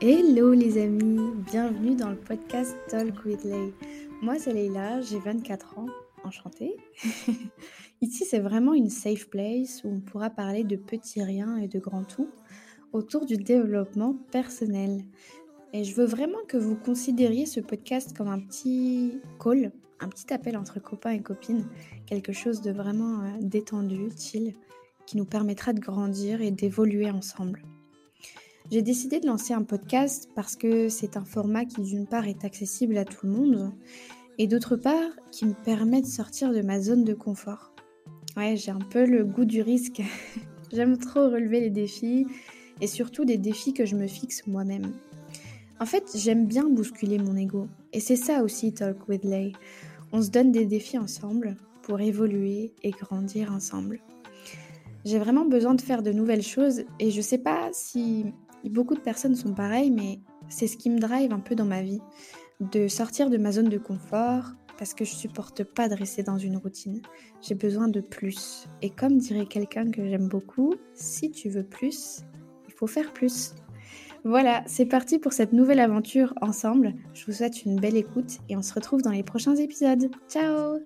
Hello les amis, bienvenue dans le podcast Talk with Lay. Moi c'est Leila, j'ai 24 ans, enchantée. Ici c'est vraiment une safe place où on pourra parler de petits riens et de grands tout autour du développement personnel. Et je veux vraiment que vous considériez ce podcast comme un petit call, un petit appel entre copains et copines, quelque chose de vraiment euh, détendu, chill, qui nous permettra de grandir et d'évoluer ensemble. J'ai décidé de lancer un podcast parce que c'est un format qui d'une part est accessible à tout le monde et d'autre part qui me permet de sortir de ma zone de confort. Ouais, j'ai un peu le goût du risque. J'aime trop relever les défis et surtout des défis que je me fixe moi-même. En fait, j'aime bien bousculer mon ego et c'est ça aussi Talk with Lay. On se donne des défis ensemble pour évoluer et grandir ensemble. J'ai vraiment besoin de faire de nouvelles choses et je sais pas si beaucoup de personnes sont pareilles, mais c'est ce qui me drive un peu dans ma vie, de sortir de ma zone de confort parce que je supporte pas de rester dans une routine. J'ai besoin de plus. Et comme dirait quelqu'un que j'aime beaucoup, si tu veux plus, il faut faire plus. Voilà, c'est parti pour cette nouvelle aventure ensemble. Je vous souhaite une belle écoute et on se retrouve dans les prochains épisodes. Ciao